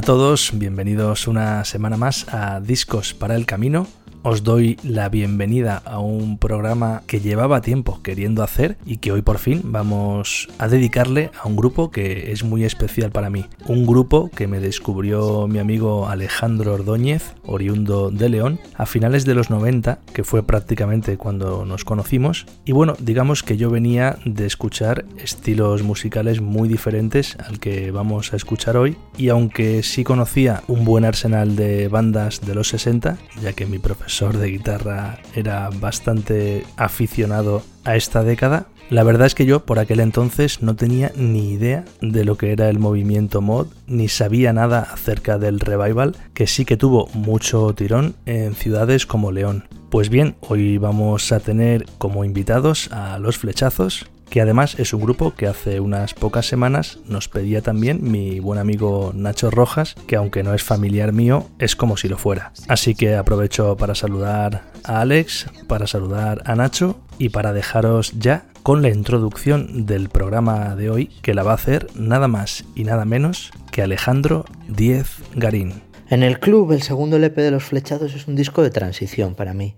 Hola a todos, bienvenidos una semana más a Discos para el Camino, os doy la bienvenida a un programa que llevaba tiempo queriendo hacer y que hoy por fin vamos a dedicarle a un grupo que es muy especial para mí. Un grupo que me descubrió mi amigo Alejandro Ordóñez, oriundo de León, a finales de los 90, que fue prácticamente cuando nos conocimos. Y bueno, digamos que yo venía de escuchar estilos musicales muy diferentes al que vamos a escuchar hoy. Y aunque sí conocía un buen arsenal de bandas de los 60, ya que mi profesor de guitarra era bastante aficionado a esta década. La verdad es que yo por aquel entonces no tenía ni idea de lo que era el movimiento mod, ni sabía nada acerca del revival, que sí que tuvo mucho tirón en ciudades como León. Pues bien, hoy vamos a tener como invitados a los flechazos, que además es un grupo que hace unas pocas semanas nos pedía también mi buen amigo Nacho Rojas, que aunque no es familiar mío, es como si lo fuera. Así que aprovecho para saludar a Alex, para saludar a Nacho y para dejaros ya con la introducción del programa de hoy, que la va a hacer nada más y nada menos que Alejandro Diez Garín. En el club, el segundo LP de los flechados es un disco de transición para mí,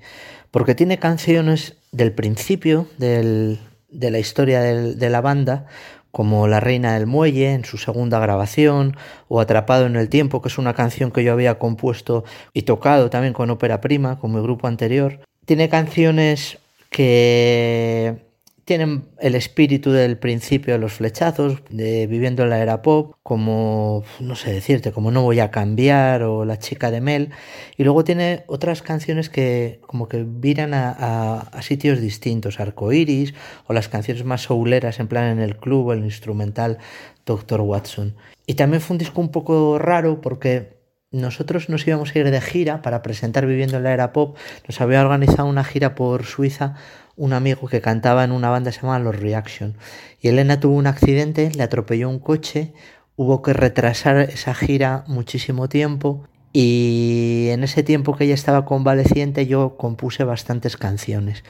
porque tiene canciones del principio del, de la historia de la banda, como La Reina del Muelle en su segunda grabación, o Atrapado en el Tiempo, que es una canción que yo había compuesto y tocado también con Ópera Prima, con mi grupo anterior. Tiene canciones que tienen el espíritu del principio de los flechazos, de viviendo en la era pop, como, no sé decirte, como No voy a cambiar o La chica de Mel. Y luego tiene otras canciones que como que viran a, a, sitios distintos, Arcoiris o las canciones más souleras en plan en el club, el instrumental Doctor Watson. Y también fue un disco un poco raro porque nosotros nos íbamos a ir de gira para presentar Viviendo en la Era Pop. Nos había organizado una gira por Suiza un amigo que cantaba en una banda llamada Los Reaction. Y Elena tuvo un accidente, le atropelló un coche, hubo que retrasar esa gira muchísimo tiempo y en ese tiempo que ella estaba convaleciente yo compuse bastantes canciones.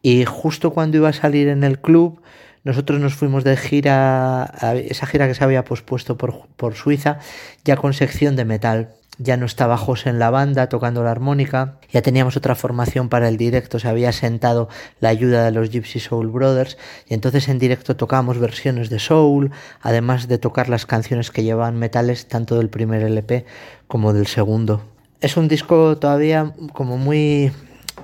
Y justo cuando iba a salir en el club, nosotros nos fuimos de gira, esa gira que se había pospuesto por, por Suiza, ya con sección de metal ya no estaba José en la banda tocando la armónica, ya teníamos otra formación para el directo, se había sentado la ayuda de los Gypsy Soul Brothers y entonces en directo tocábamos versiones de soul, además de tocar las canciones que llevaban metales tanto del primer LP como del segundo. Es un disco todavía como muy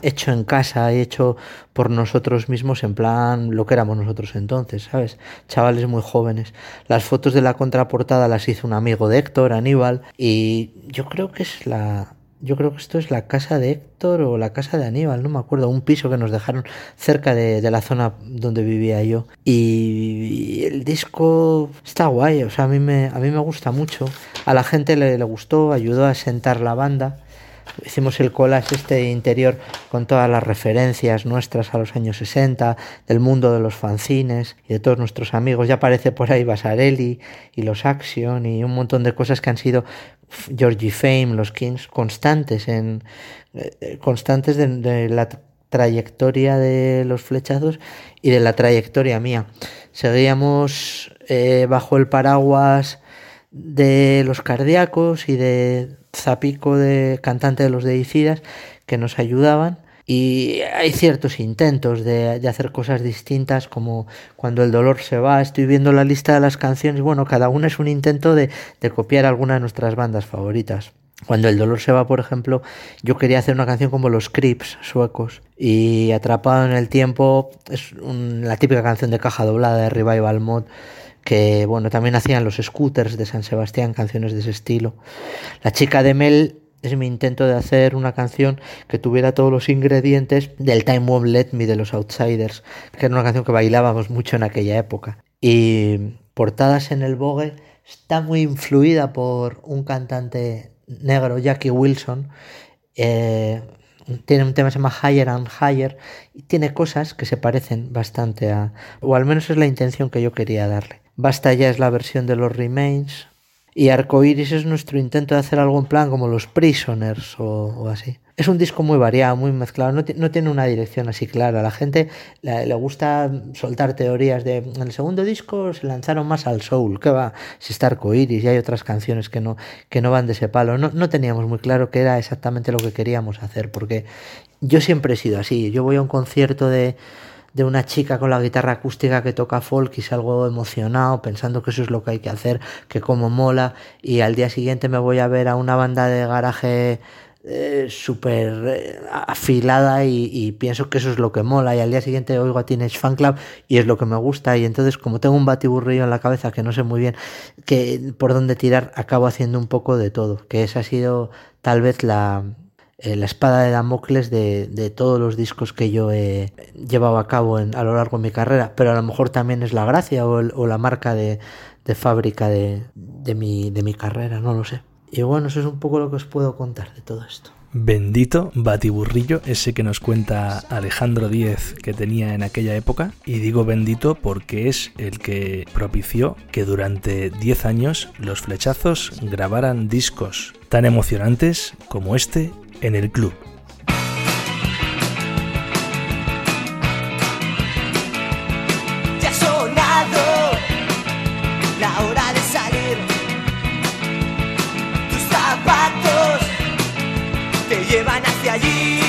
hecho en casa y hecho por nosotros mismos en plan lo que éramos nosotros entonces, ¿sabes? Chavales muy jóvenes. Las fotos de la contraportada las hizo un amigo de Héctor, Aníbal, y yo creo que es la... Yo creo que esto es la casa de Héctor o la casa de Aníbal, no me acuerdo, un piso que nos dejaron cerca de, la zona donde vivía yo. Y, el disco está guay, o sea, a mí me, a mí me gusta mucho. A la gente le, le gustó, ayudó a sentar la banda hicimos el collage este interior con todas las referencias nuestras a los años 60, del mundo de los fanzines y de todos nuestros amigos. Ya aparece por ahí Basarelli y los Action y un montón de cosas que han sido Georgie Fame, los Kings, constantes en eh, constantes de, la trayectoria de los flechazos y de la trayectoria mía. Seguíamos eh, bajo el paraguas de los cardíacos y de Zapico de cantante de los deicidas que nos ayudaban. Y hay ciertos intentos de, hacer cosas distintas como cuando el dolor se va. Estoy viendo la lista de las canciones. Bueno cada una es un intento de, de copiar alguna de nuestras bandas favoritas. Cuando el dolor se va, por ejemplo, yo quería hacer una canción como los Crips suecos y Atrapado en el tiempo es la típica canción de caja doblada de Revival Mod que bueno, también hacían los scooters de San Sebastián, canciones de ese estilo. La chica de Mel es mi intento de hacer una canción que tuviera todos los ingredientes del Time Won't Let Me de los Outsiders, que era una canción que bailábamos mucho en aquella época. Y Portadas en el Vogue está muy influida por un cantante negro, Jackie Wilson. Eh, tiene un tema que se llama Higher and Higher y tiene cosas que se parecen bastante a, o al menos es la intención que yo quería darle. Basta ya es la versión de los Remains. Y Arcoiris es nuestro intento de hacer algo en plan como los Prisoners o, así. es un disco muy variado, muy mezclado, no, no tiene una dirección así clara. A la gente le, gusta soltar teorías de en el segundo disco se lanzaron más al soul, que va, si está arcoiris y hay otras canciones que no, que no van de ese palo. No, no teníamos muy claro qué era exactamente lo que queríamos hacer, porque yo siempre he sido así. Yo voy a un concierto de de una chica con la guitarra acústica que toca folk y salgo emocionado pensando que eso es lo que hay que hacer, que como mola y al día siguiente me voy a ver a una banda de garaje eh, súper eh, afilada y, pienso que eso es lo que mola y al día siguiente oigo a Teenage Fan Club y es lo que me gusta y entonces como tengo un batiburrillo en la cabeza que no sé muy bien que por dónde tirar acabo haciendo un poco de todo que esa ha sido tal vez la, eh, la espada de Damocles de, de, todos los discos que yo he llevado a cabo en, a lo largo de mi carrera, pero a lo mejor también es la gracia o, la marca de, fábrica de, de, mi, de mi carrera, no lo sé. Y bueno, eso es un poco lo que os puedo contar de todo esto. Bendito batiburrillo ese que nos cuenta Alejandro Díez que tenía en aquella época. Y digo bendito porque es el que propició que durante 10 años los flechazos grabaran discos tan emocionantes como este en el club. Ya ha sonado la hora de salir. Tus zapatos te llevan hacia allí.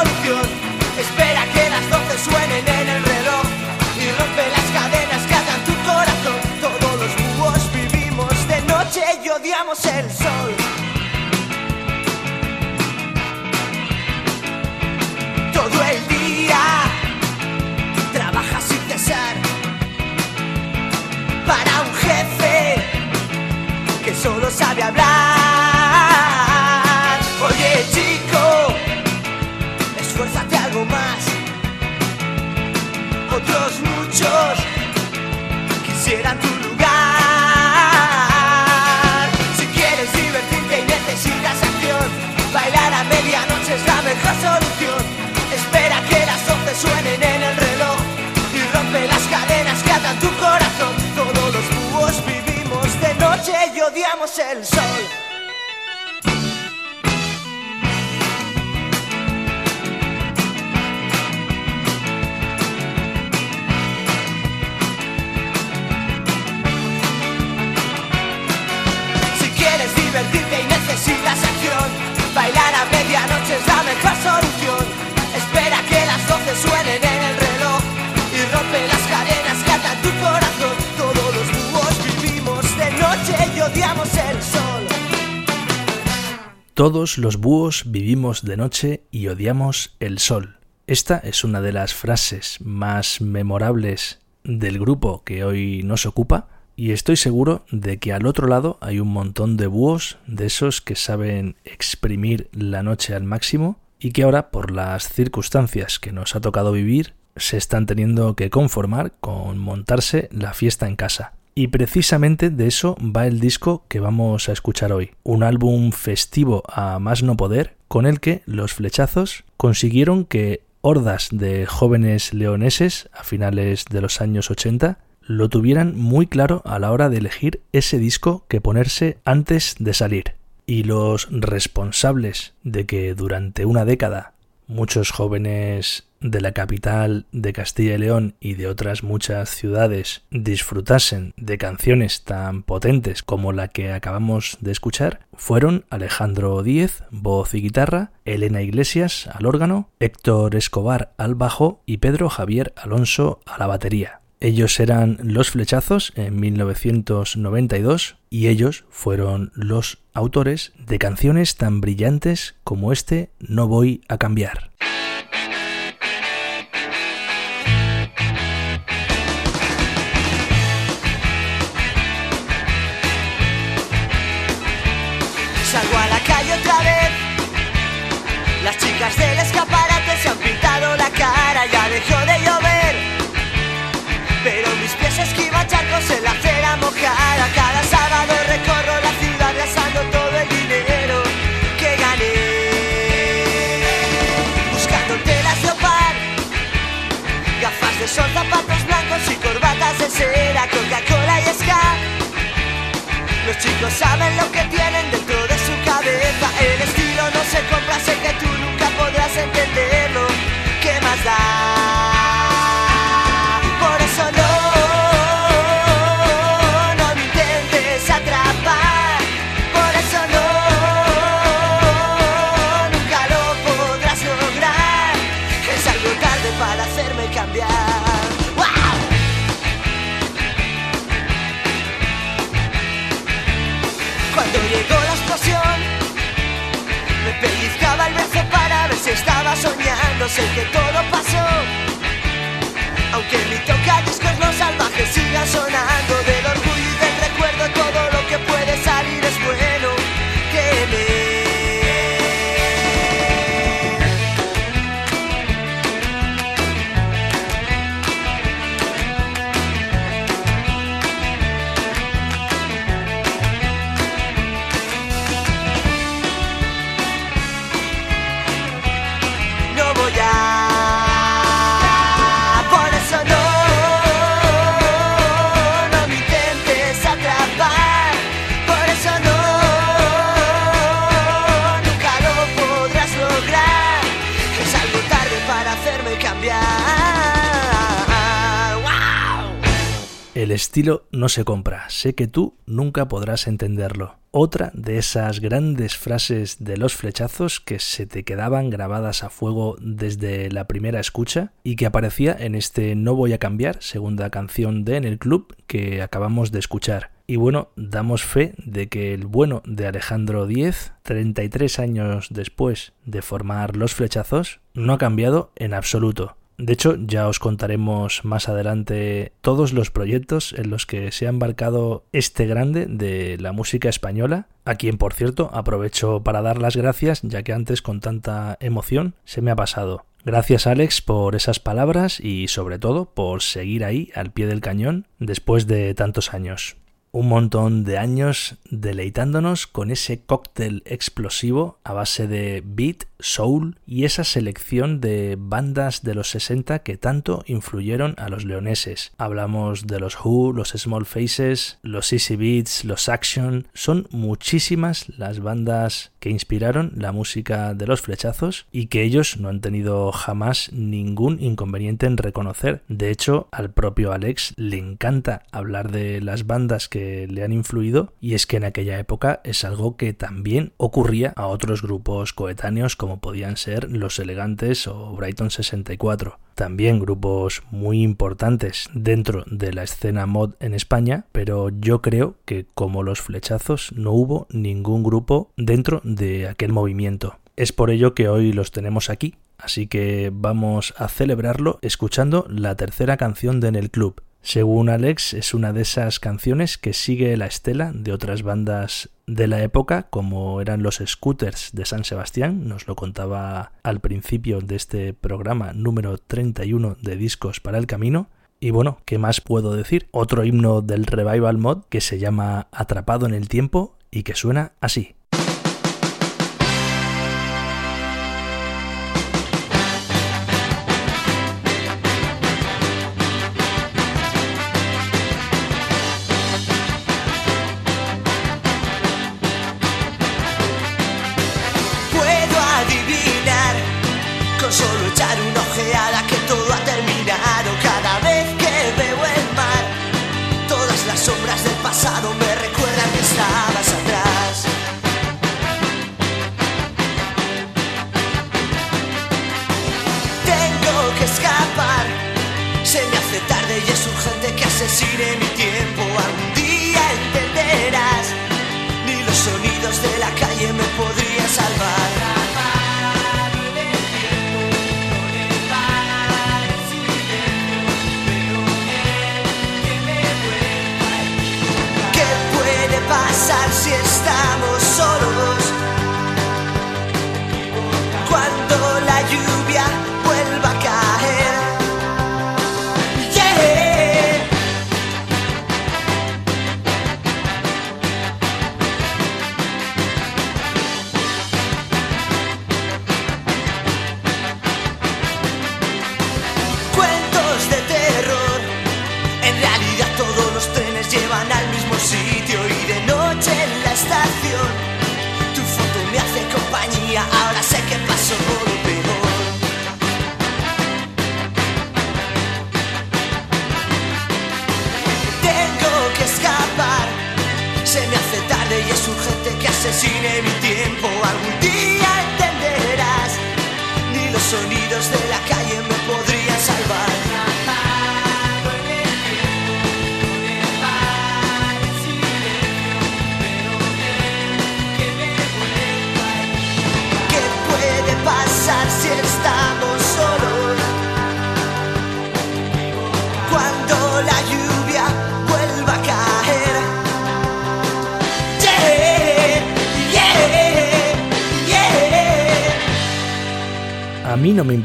Espera que las doce suenen en el reloj y rompe las cadenas que atan tu corazón. Todos los búhos vivimos de noche y odiamos el sol. Todo el día trabaja sin cesar para un jefe que solo sabe hablar. Odiamos el sol. divertirte y necesitas acción. Bailar a medianoche es la mejor solución. Espera que las doce suenen Todos los búhos vivimos de noche y odiamos el sol. Esta es una de las frases más memorables del grupo que hoy nos ocupa y estoy seguro de que al otro lado hay un montón de búhos de esos que saben exprimir la noche al máximo y que ahora, por las circunstancias que nos ha tocado vivir, se están teniendo que conformar con montarse la fiesta en casa. Y precisamente de eso va el disco que vamos a escuchar hoy, un álbum festivo a más no poder, con el que los flechazos consiguieron que hordas de jóvenes leoneses a finales de los años 80 lo tuvieran muy claro a la hora de elegir ese disco que ponerse antes de salir. Y los responsables de que durante una década muchos jóvenes de la capital de Castilla y León y de otras muchas ciudades disfrutasen de canciones tan potentes como la que acabamos de escuchar fueron Alejandro Díez, voz y guitarra, Elena Iglesias al órgano, Héctor Escobar al bajo y Pedro Javier Alonso a la batería. Ellos eran Los Flechazos en 1992 y ellos fueron los autores de canciones tan brillantes como este No voy a cambiar. Coca-Cola y Ska. Los chicos saben lo que tienen dentro de su cabeza. El estilo no se compra, sé que tú nunca podrás entenderlo. ¿Qué más da? Sé que todo pasó, aunque mi toca discos los salvajes siga sonando. El estilo no se compra, sé que tú nunca podrás entenderlo. Otra de esas grandes frases de los flechazos que se te quedaban grabadas a fuego desde la primera escucha y que aparecía en este No voy a cambiar, segunda canción de En el Club que acabamos de escuchar. Y bueno, damos fe de que el bueno de Alejandro Díez, 33 años después de formar los flechazos, no ha cambiado en absoluto. De hecho, ya os contaremos más adelante todos los proyectos en los que se ha embarcado este grande de la música española, a quien por cierto aprovecho para dar las gracias, ya que antes con tanta emoción se me ha pasado. Gracias Alex por esas palabras y sobre todo por seguir ahí al pie del cañón después de tantos años. Un montón de años deleitándonos con ese cóctel explosivo a base de beat, soul y esa selección de bandas de los 60 que tanto influyeron a los leoneses. Hablamos de los Who, los Small Faces, los Easy Beats, los Action. Son muchísimas las bandas que inspiraron la música de los flechazos y que ellos no han tenido jamás ningún inconveniente en reconocer. De hecho, al propio Alex le encanta hablar de las bandas que le han influido y es que en aquella época es algo que también ocurría a otros grupos coetáneos como podían ser Los Elegantes o Brighton 64 también grupos muy importantes dentro de la escena mod en España, pero yo creo que como los flechazos no hubo ningún grupo dentro de aquel movimiento. Es por ello que hoy los tenemos aquí, así que vamos a celebrarlo escuchando la tercera canción de En el Club. Según Alex, es una de esas canciones que sigue la estela de otras bandas de la época, como eran los Scooters de San Sebastián, nos lo contaba al principio de este programa número 31 de Discos para el Camino. Y bueno, ¿qué más puedo decir? Otro himno del Revival Mod que se llama Atrapado en el Tiempo y que suena así.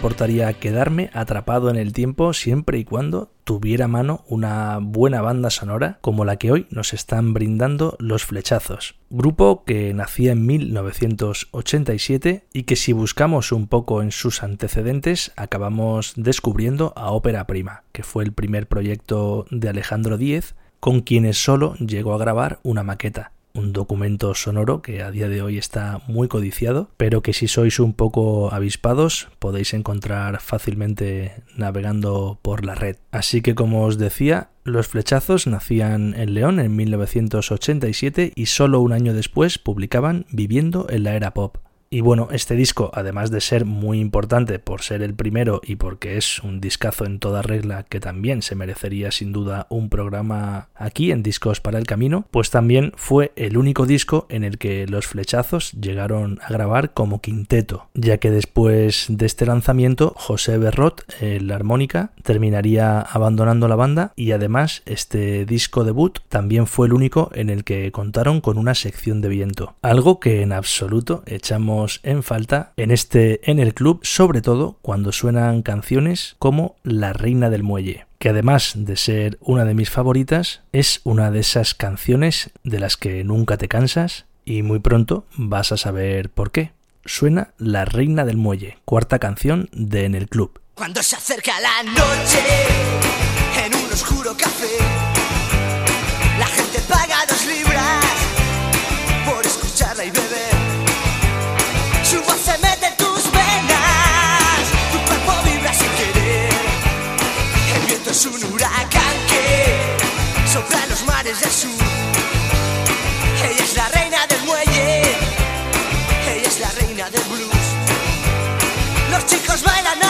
Importaría quedarme atrapado en el tiempo siempre y cuando tuviera mano una buena banda sonora como la que hoy nos están brindando Los Flechazos, grupo que nacía en 1987 y que si buscamos un poco en sus antecedentes acabamos descubriendo a Ópera Prima, que fue el primer proyecto de Alejandro Díez con quienes solo llegó a grabar una maqueta un documento sonoro que a día de hoy está muy codiciado, pero que si sois un poco avispados podéis encontrar fácilmente navegando por la red. Así que como os decía, los flechazos nacían en León en 1987 y solo un año después publicaban Viviendo en la era pop. Y bueno, este disco, además de ser muy importante por ser el primero y porque es un discazo en toda regla que también se merecería sin duda un programa aquí en Discos para el Camino, pues también fue el único disco en el que los flechazos llegaron a grabar como quinteto, ya que después de este lanzamiento José Berrot, el armónica, terminaría abandonando la banda y además este disco debut también fue el único en el que contaron con una sección de viento, algo que en absoluto echamos en falta en este en el club, sobre todo cuando suenan canciones como La Reina del Muelle, que además de ser una de mis favoritas, es una de esas canciones de las que nunca te cansas y muy pronto vas a saber por qué. Suena La Reina del Muelle, cuarta canción de En el Club. Cuando se acerca la noche en un oscuro café, la gente paga dos libras un huracán que sopla los mares del sur. Ella es la reina del muelle, ella es la reina del blues. Los chicos bailan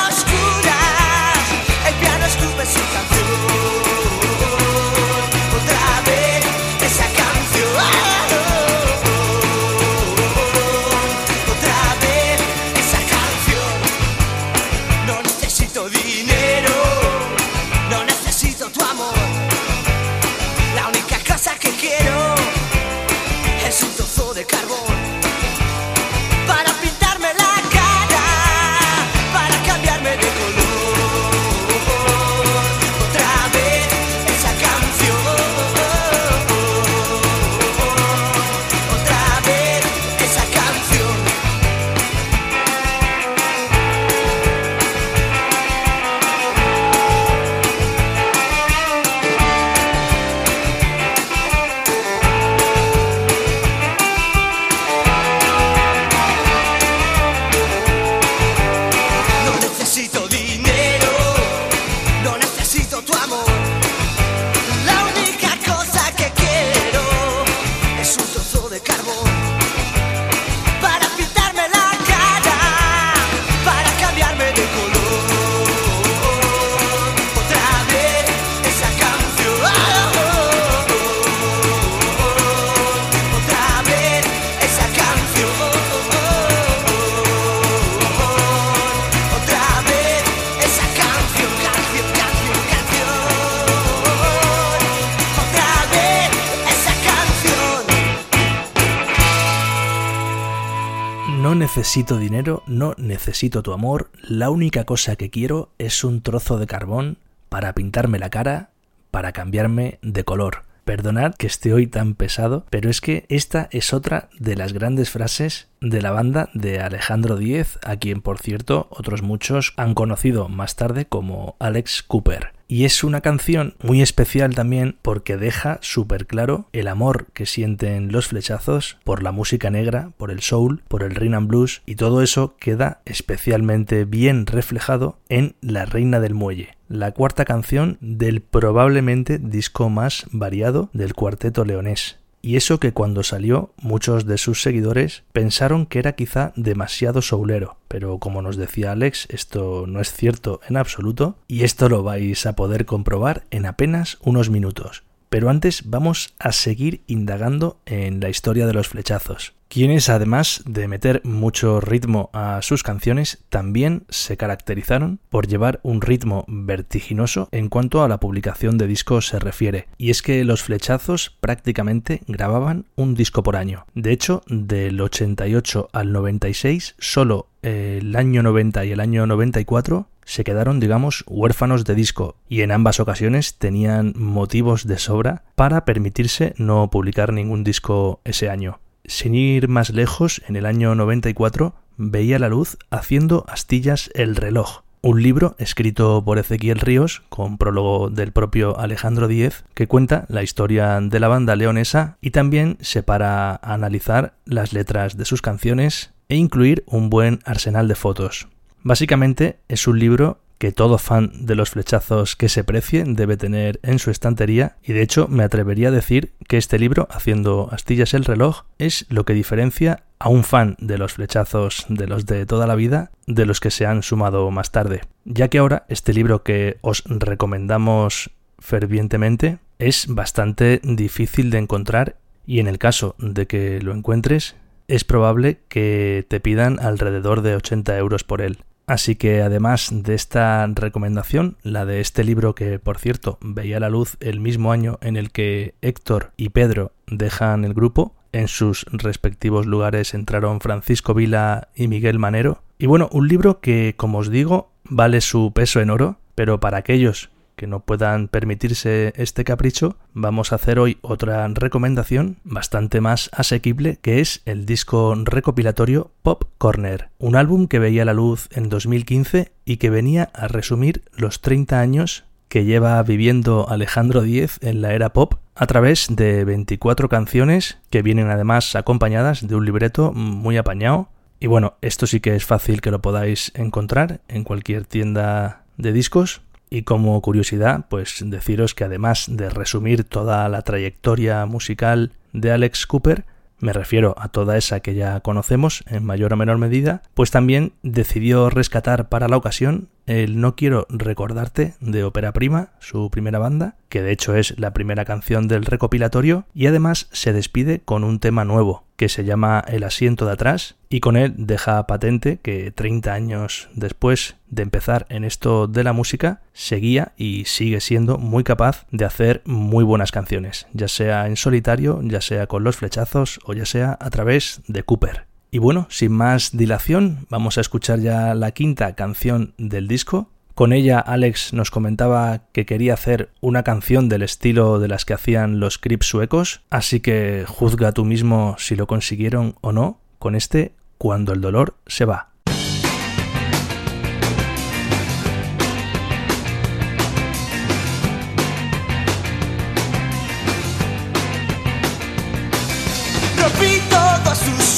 No necesito dinero, no necesito tu amor, la única cosa que quiero es un trozo de carbón para pintarme la cara, para cambiarme de color. Perdonad que esté hoy tan pesado, pero es que esta es otra de las grandes frases de la banda de Alejandro Díez, a quien por cierto otros muchos han conocido más tarde como Alex Cooper. Y es una canción muy especial también porque deja súper claro el amor que sienten los flechazos por la música negra, por el soul, por el rhythm and blues y todo eso queda especialmente bien reflejado en La Reina del Muelle, la cuarta canción del probablemente disco más variado del cuarteto leonés. Y eso que cuando salió muchos de sus seguidores pensaron que era quizá demasiado soulero, pero como nos decía Alex, esto no es cierto en absoluto y esto lo vais a poder comprobar en apenas unos minutos. Pero antes vamos a seguir indagando en la historia de los flechazos quienes además de meter mucho ritmo a sus canciones, también se caracterizaron por llevar un ritmo vertiginoso en cuanto a la publicación de discos se refiere. Y es que los flechazos prácticamente grababan un disco por año. De hecho, del 88 al 96, solo el año 90 y el año 94 se quedaron, digamos, huérfanos de disco y en ambas ocasiones tenían motivos de sobra para permitirse no publicar ningún disco ese año. Sin ir más lejos, en el año 94 veía la luz haciendo astillas el reloj, un libro escrito por Ezequiel Ríos, con prólogo del propio Alejandro Díez, que cuenta la historia de la banda leonesa y también se para analizar las letras de sus canciones e incluir un buen arsenal de fotos. Básicamente es un libro que todo fan de los flechazos que se precie debe tener en su estantería y de hecho me atrevería a decir que este libro, Haciendo astillas el reloj, es lo que diferencia a un fan de los flechazos de los de toda la vida de los que se han sumado más tarde, ya que ahora este libro que os recomendamos fervientemente es bastante difícil de encontrar y en el caso de que lo encuentres es probable que te pidan alrededor de 80 euros por él. Así que además de esta recomendación, la de este libro que por cierto veía la luz el mismo año en el que Héctor y Pedro dejan el grupo, en sus respectivos lugares entraron Francisco Vila y Miguel Manero. Y bueno, un libro que, como os digo, vale su peso en oro, pero para aquellos que no puedan permitirse este capricho, vamos a hacer hoy otra recomendación bastante más asequible que es el disco recopilatorio Pop Corner, un álbum que veía la luz en 2015 y que venía a resumir los 30 años que lleva viviendo Alejandro Díez en la era pop a través de 24 canciones que vienen además acompañadas de un libreto muy apañado. Y bueno, esto sí que es fácil que lo podáis encontrar en cualquier tienda de discos y como curiosidad, pues deciros que además de resumir toda la trayectoria musical de Alex Cooper, me refiero a toda esa que ya conocemos en mayor o menor medida, pues también decidió rescatar para la ocasión el No quiero recordarte de Ópera Prima, su primera banda, que de hecho es la primera canción del recopilatorio, y además se despide con un tema nuevo, que se llama El asiento de atrás, y con él deja patente que 30 años después de empezar en esto de la música, seguía y sigue siendo muy capaz de hacer muy buenas canciones, ya sea en solitario, ya sea con los flechazos o ya sea a través de Cooper. Y bueno, sin más dilación, vamos a escuchar ya la quinta canción del disco. Con ella Alex nos comentaba que quería hacer una canción del estilo de las que hacían los Crips suecos, así que juzga tú mismo si lo consiguieron o no con este Cuando el dolor se va.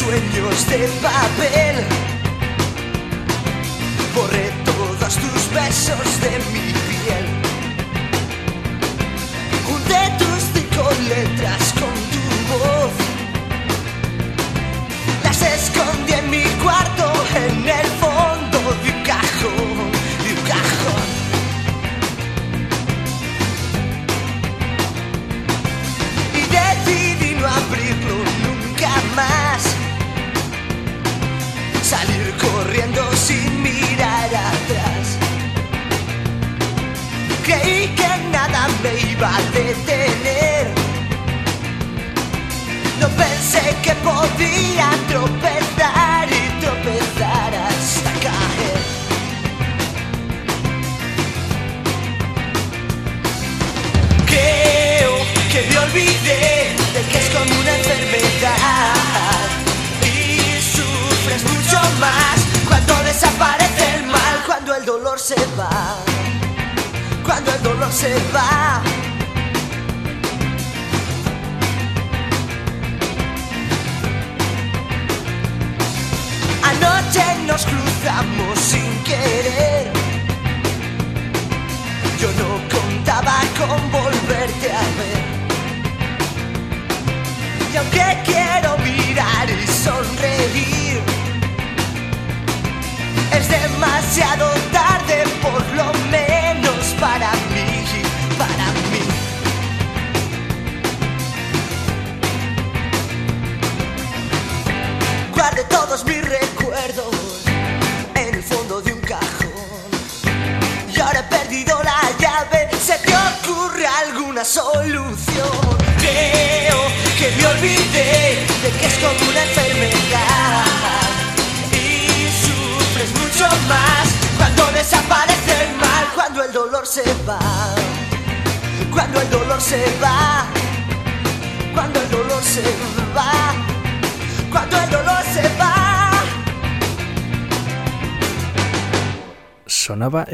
sueños de papel. Borré todos tus besos de mi piel. Junté tus cinco letras con tu voz. Las escondí en mi cuarto, en el me iba a detener. No pensé que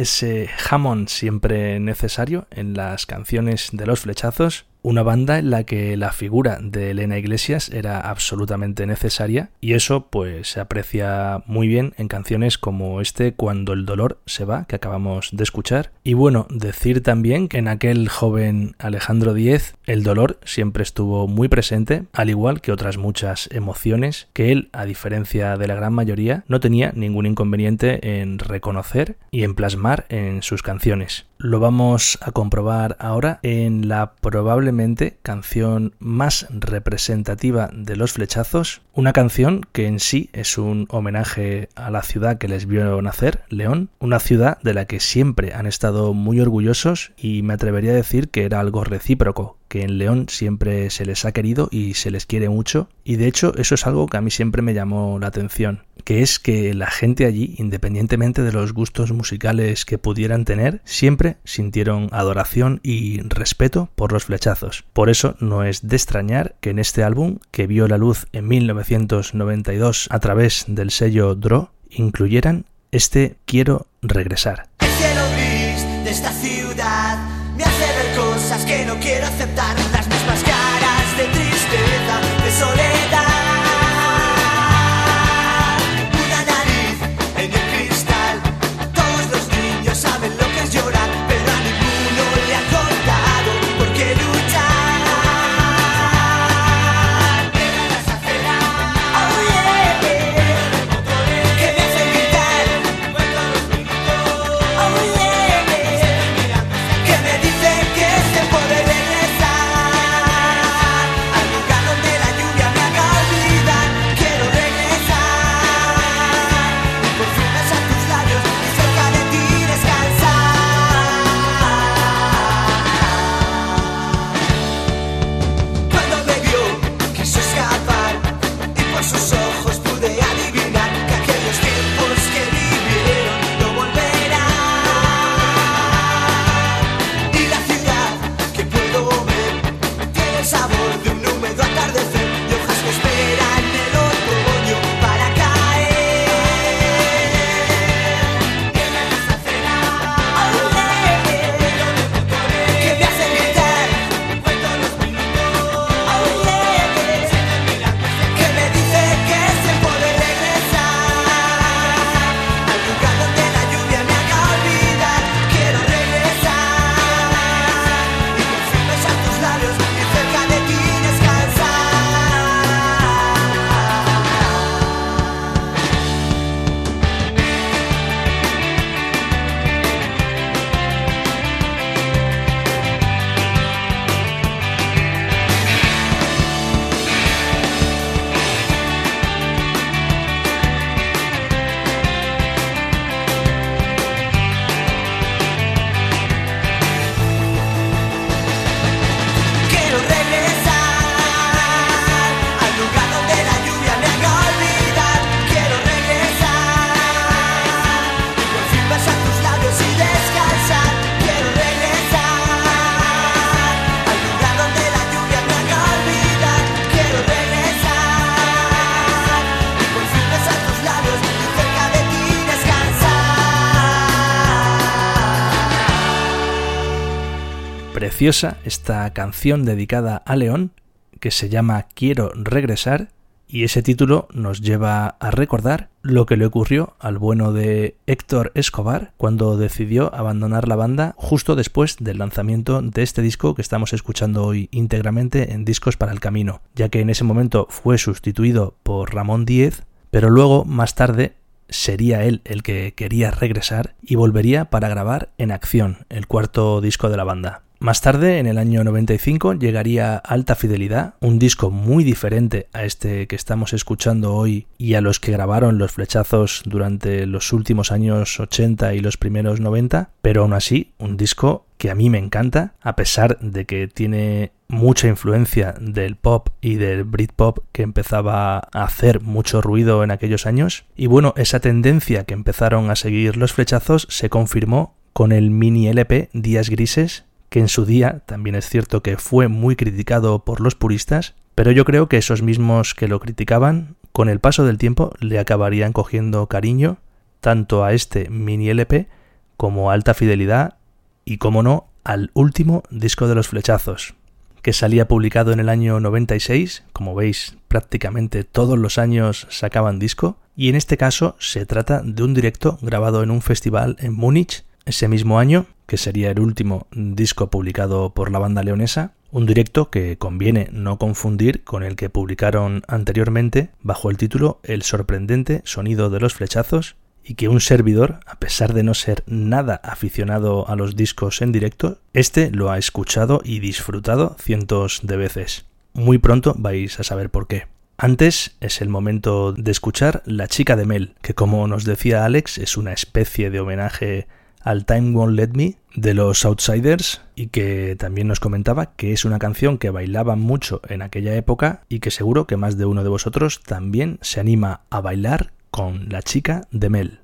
ese jamón siempre necesario en las canciones de los flechazos una banda en la que la figura de Elena Iglesias era absolutamente necesaria y eso pues se aprecia muy bien en canciones como este Cuando el dolor se va que acabamos de escuchar. Y bueno decir también que en aquel joven Alejandro Díez el dolor siempre estuvo muy presente al igual que otras muchas emociones que él a diferencia de la gran mayoría no tenía ningún inconveniente en reconocer y en plasmar en sus canciones lo vamos a comprobar ahora en la probablemente canción más representativa de los flechazos, una canción que en sí es un homenaje a la ciudad que les vio nacer, León, una ciudad de la que siempre han estado muy orgullosos y me atrevería a decir que era algo recíproco, que en León siempre se les ha querido y se les quiere mucho. Y de hecho eso es algo que a mí siempre me llamó la atención, que es que la gente allí, independientemente de los gustos musicales que pudieran tener, siempre sintieron adoración y respeto por los flechazos. Por eso no es de extrañar que en este álbum, que vio la luz en 1992 a través del sello Draw, incluyeran este Quiero regresar. El cielo de esta ciudad me hace ver cosas que no quiero aceptar. Las mismas caras de tristeza, de soledad. Esta canción dedicada a León que se llama Quiero regresar y ese título nos lleva a recordar lo que le ocurrió al bueno de Héctor Escobar cuando decidió abandonar la banda justo después del lanzamiento de este disco que estamos escuchando hoy íntegramente en Discos para el Camino, ya que en ese momento fue sustituido por Ramón Díez, pero luego más tarde sería él el que quería regresar y volvería para grabar En Acción, el cuarto disco de la banda. Más tarde, en el año 95, llegaría Alta Fidelidad, un disco muy diferente a este que estamos escuchando hoy y a los que grabaron los flechazos durante los últimos años 80 y los primeros 90, pero aún así, un disco que a mí me encanta, a pesar de que tiene mucha influencia del pop y del Britpop que empezaba a hacer mucho ruido en aquellos años. Y bueno, esa tendencia que empezaron a seguir los flechazos se confirmó con el mini LP Días Grises que en su día también es cierto que fue muy criticado por los puristas, pero yo creo que esos mismos que lo criticaban, con el paso del tiempo le acabarían cogiendo cariño tanto a este mini LP como a alta fidelidad y, como no, al último disco de los flechazos, que salía publicado en el año 96, como veis prácticamente todos los años sacaban disco, y en este caso se trata de un directo grabado en un festival en Múnich ese mismo año, que sería el último disco publicado por la banda leonesa, un directo que conviene no confundir con el que publicaron anteriormente bajo el título El sorprendente sonido de los flechazos y que un servidor, a pesar de no ser nada aficionado a los discos en directo, este lo ha escuchado y disfrutado cientos de veces. Muy pronto vais a saber por qué. Antes es el momento de escuchar La chica de Mel, que como nos decía Alex es una especie de homenaje al Time Won't Let Me de los Outsiders y que también nos comentaba que es una canción que bailaban mucho en aquella época y que seguro que más de uno de vosotros también se anima a bailar con la chica de Mel.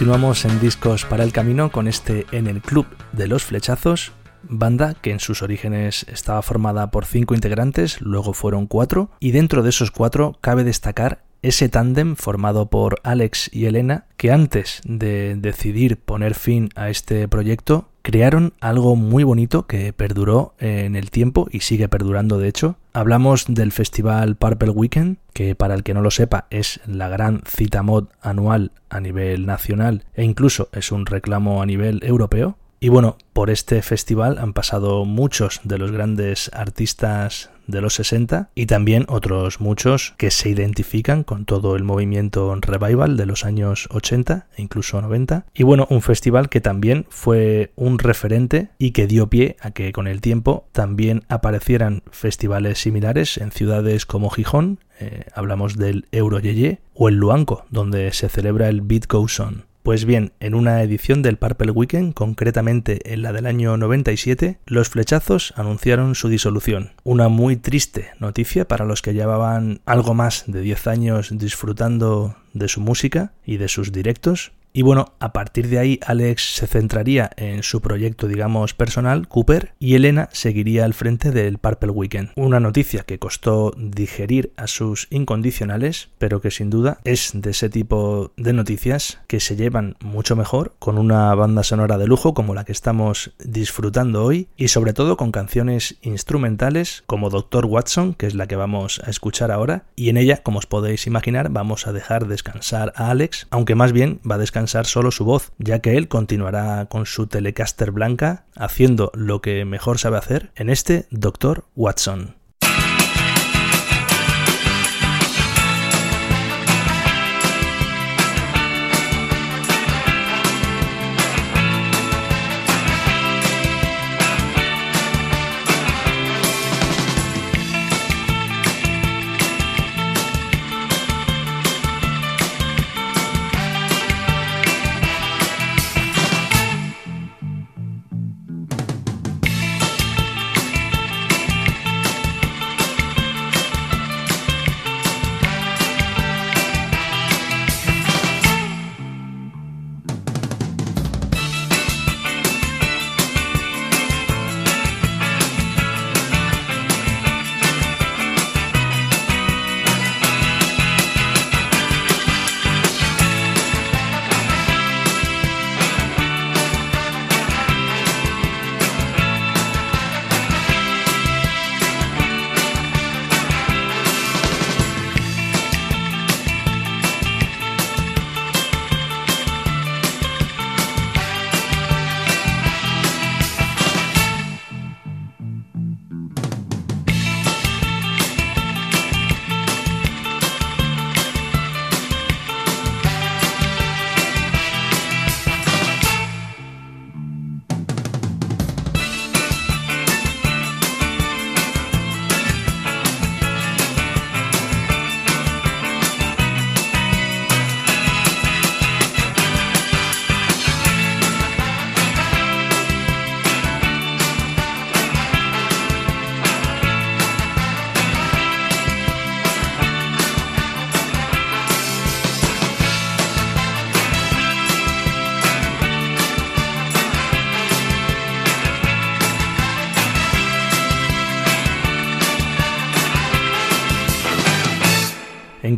Continuamos en Discos para el Camino con este En el Club de los Flechazos, banda que en sus orígenes estaba formada por cinco integrantes, luego fueron cuatro, y dentro de esos cuatro cabe destacar ese tándem formado por Alex y Elena, que antes de decidir poner fin a este proyecto, crearon algo muy bonito que perduró en el tiempo y sigue perdurando de hecho. Hablamos del festival Purple Weekend, que para el que no lo sepa es la gran cita mod anual a nivel nacional e incluso es un reclamo a nivel europeo. Y bueno, por este festival han pasado muchos de los grandes artistas de los 60 y también otros muchos que se identifican con todo el movimiento revival de los años 80 e incluso 90. Y bueno, un festival que también fue un referente y que dio pie a que con el tiempo también aparecieran festivales similares en ciudades como Gijón, eh, hablamos del Euroyeye, o el Luanco, donde se celebra el Beat Goes On. Pues bien, en una edición del Purple Weekend, concretamente en la del año 97, los flechazos anunciaron su disolución. Una muy triste noticia para los que llevaban algo más de 10 años disfrutando de su música y de sus directos, y bueno, a partir de ahí Alex se centraría en su proyecto, digamos, personal, Cooper, y Elena seguiría al frente del Purple Weekend. Una noticia que costó digerir a sus incondicionales, pero que sin duda es de ese tipo de noticias que se llevan mucho mejor con una banda sonora de lujo como la que estamos disfrutando hoy y sobre todo con canciones instrumentales como Doctor Watson, que es la que vamos a escuchar ahora, y en ella, como os podéis imaginar, vamos a dejar descansar a Alex, aunque más bien va a descansar solo su voz, ya que él continuará con su Telecaster blanca haciendo lo que mejor sabe hacer en este Dr. Watson.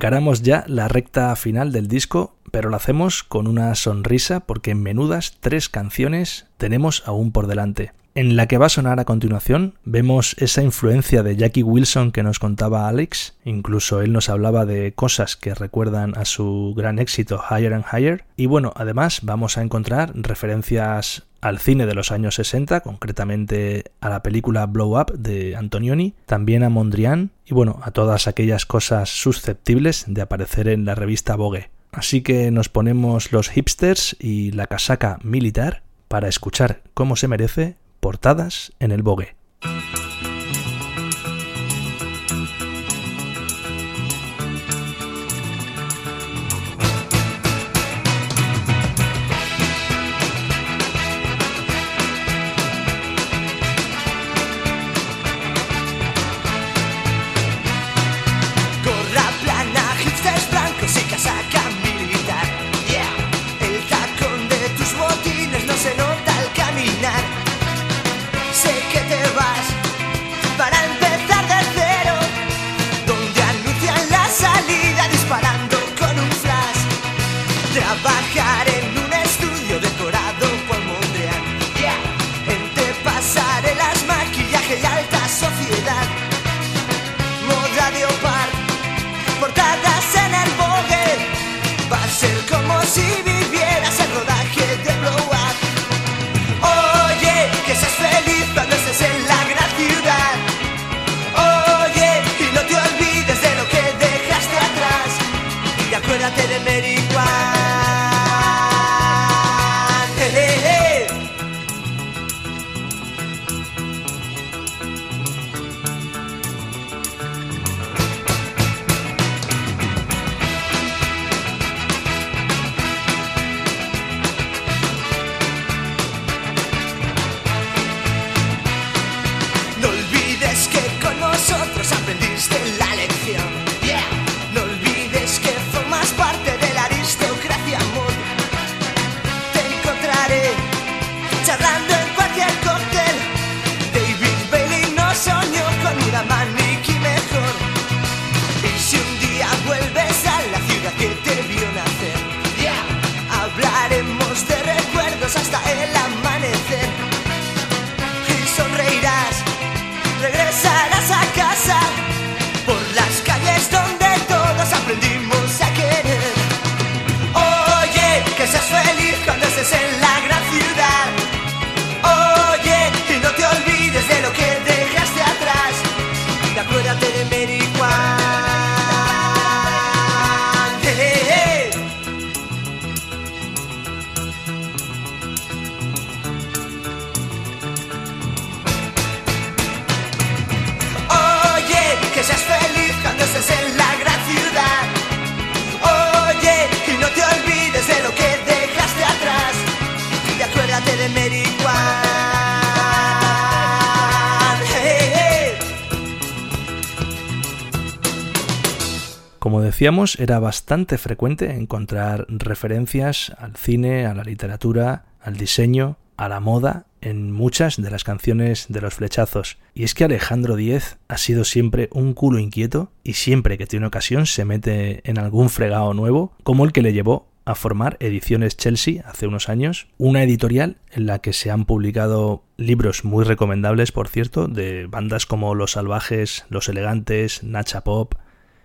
Encaramos ya la recta final del disco, pero lo hacemos con una sonrisa porque en menudas tres canciones tenemos aún por delante. En la que va a sonar a continuación vemos esa influencia de Jackie Wilson que nos contaba Alex, incluso él nos hablaba de cosas que recuerdan a su gran éxito Higher and Higher, y bueno, además vamos a encontrar referencias al cine de los años 60, concretamente a la película Blow Up de Antonioni, también a Mondrian y bueno, a todas aquellas cosas susceptibles de aparecer en la revista Vogue. Así que nos ponemos los hipsters y la casaca militar para escuchar cómo se merece portadas en el Vogue. Era bastante frecuente encontrar referencias al cine, a la literatura, al diseño, a la moda en muchas de las canciones de los flechazos. Y es que Alejandro Díez ha sido siempre un culo inquieto y siempre que tiene ocasión se mete en algún fregado nuevo, como el que le llevó a formar Ediciones Chelsea hace unos años, una editorial en la que se han publicado libros muy recomendables, por cierto, de bandas como Los Salvajes, Los Elegantes, Nacha Pop,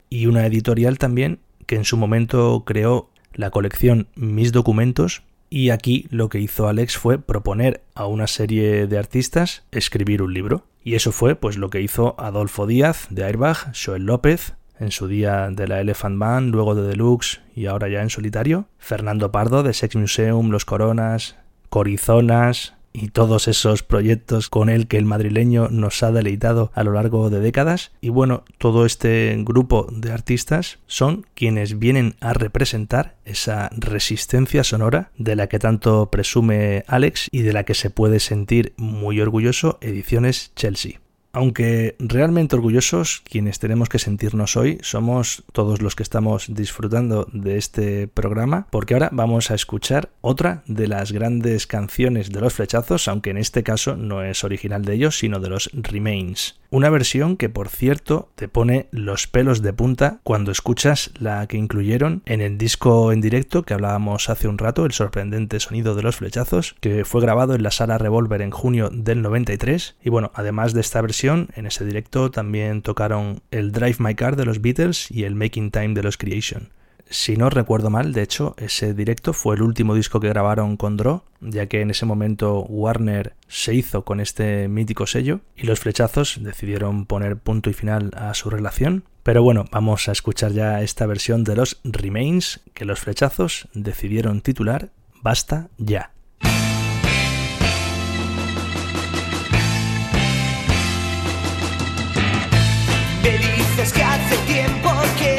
y una editorial también que en su momento creó la colección Mis Documentos y aquí lo que hizo Alex fue proponer a una serie de artistas escribir un libro. Y eso fue pues lo que hizo Adolfo Díaz de Airbag, Joel López, en su día de la Elephant Band, luego de Deluxe y ahora ya en solitario, Fernando Pardo de Sex Museum, Los Coronas, Corizonas, y todos esos proyectos con el que el madrileño nos ha deleitado a lo largo de décadas. Y bueno, todo este grupo de artistas son quienes vienen a representar esa resistencia sonora de la que tanto presume Alex y de la que se puede sentir muy orgulloso Ediciones Chelsea. Aunque realmente orgullosos, quienes tenemos que sentirnos hoy somos todos los que estamos disfrutando de este programa, porque ahora vamos a escuchar otra de las grandes canciones de los flechazos, aunque en este caso no es original de ellos, sino de los Remains. Una versión que, por cierto, te pone los pelos de punta cuando escuchas la que incluyeron en el disco en directo que hablábamos hace un rato, el sorprendente sonido de los flechazos, que fue grabado en la sala Revolver en junio del 93. Y bueno, además de esta versión, en ese directo también tocaron el Drive My Car de los Beatles y el Making Time de los Creation si no recuerdo mal, de hecho, ese directo fue el último disco que grabaron con Draw, ya que en ese momento Warner se hizo con este mítico sello y los flechazos decidieron poner punto y final a su relación. Pero bueno, vamos a escuchar ya esta versión de los Remains que los flechazos decidieron titular Basta ya. Dices que hace tiempo que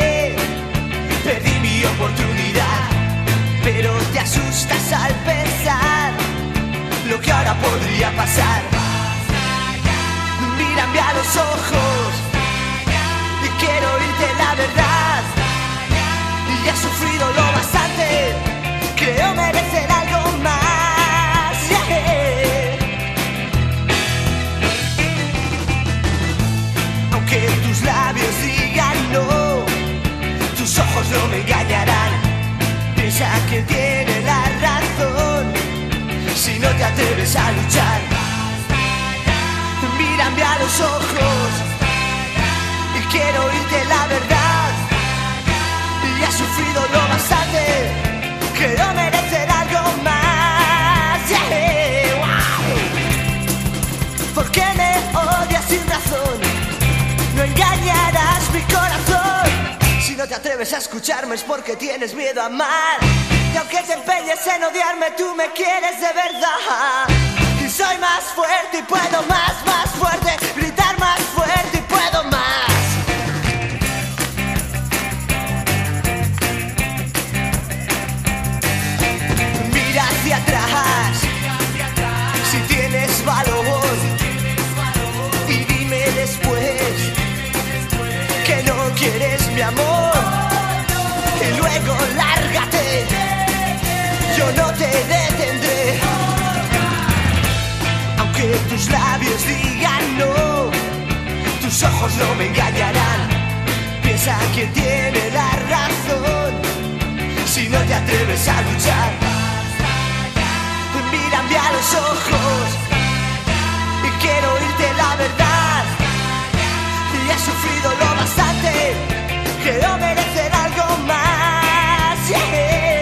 pero te asustas al pensar lo que ahora podría pasar. Mírame a los ojos y quiero oírte la verdad. Y he sufrido lo bastante, creo merecer algo más. Aunque tus labios digan no, tus ojos no me engañarán. Piensa que tiene la razón si no te atreves a luchar. Mírame a los ojos y quiero oírte la verdad. Y has sufrido lo bastante, creo merecer algo no te atreves a escucharme es porque tienes miedo a amar. Y aunque te empeñes en odiarme, tú me quieres de verdad. Y soy más fuerte y puedo más, más fuerte. Gritar más fuerte y puedo más. Mira hacia atrás. Si tienes valor. Y dime después que no quieres mi amor. tus labios digan no, tus ojos no me engañarán. Piensa que tiene la razón, si no te atreves a luchar. Mírame a los ojos y quiero oírte la verdad. Y he sufrido lo bastante, quiero merecer algo más.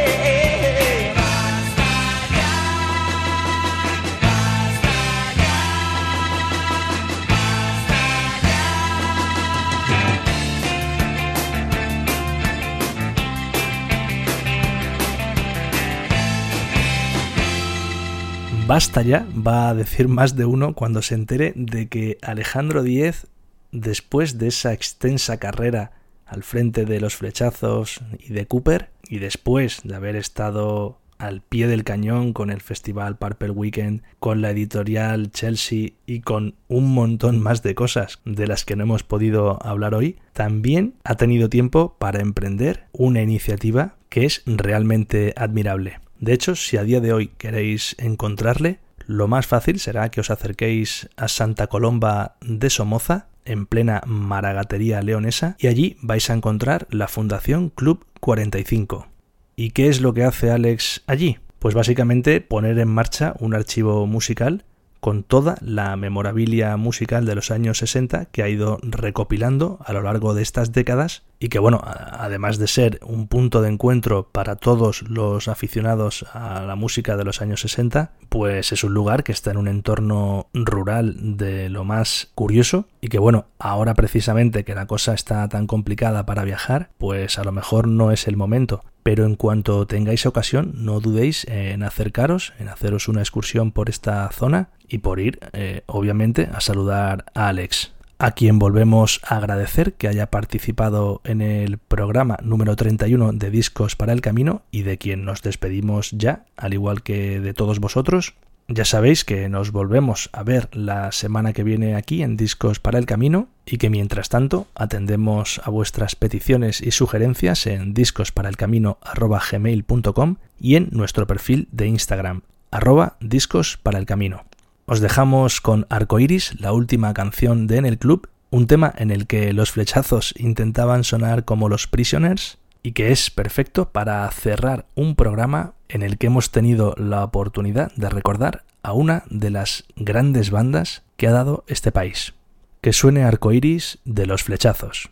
Basta ya, va a decir más de uno cuando se entere de que Alejandro Díez, después de esa extensa carrera al frente de los flechazos y de Cooper, y después de haber estado al pie del cañón con el festival Purple Weekend, con la editorial Chelsea y con un montón más de cosas de las que no hemos podido hablar hoy, también ha tenido tiempo para emprender una iniciativa que es realmente admirable. De hecho, si a día de hoy queréis encontrarle, lo más fácil será que os acerquéis a Santa Colomba de Somoza, en plena maragatería leonesa, y allí vais a encontrar la Fundación Club 45 ¿Y qué es lo que hace Alex allí? Pues básicamente poner en marcha un archivo musical con toda la memorabilia musical de los años 60 que ha ido recopilando a lo largo de estas décadas y que bueno, además de ser un punto de encuentro para todos los aficionados a la música de los años 60, pues es un lugar que está en un entorno rural de lo más curioso y que bueno, ahora precisamente que la cosa está tan complicada para viajar, pues a lo mejor no es el momento, pero en cuanto tengáis ocasión, no dudéis en acercaros, en haceros una excursión por esta zona y por ir, eh, obviamente, a saludar a Alex a quien volvemos a agradecer que haya participado en el programa número 31 de Discos para el Camino y de quien nos despedimos ya, al igual que de todos vosotros. Ya sabéis que nos volvemos a ver la semana que viene aquí en Discos para el Camino y que mientras tanto atendemos a vuestras peticiones y sugerencias en discosparalcamino.gmail.com y en nuestro perfil de Instagram arroba discos para el camino. Os dejamos con Arcoiris, la última canción de En el Club, un tema en el que los flechazos intentaban sonar como los Prisoners y que es perfecto para cerrar un programa en el que hemos tenido la oportunidad de recordar a una de las grandes bandas que ha dado este país. Que suene Arcoiris de los flechazos.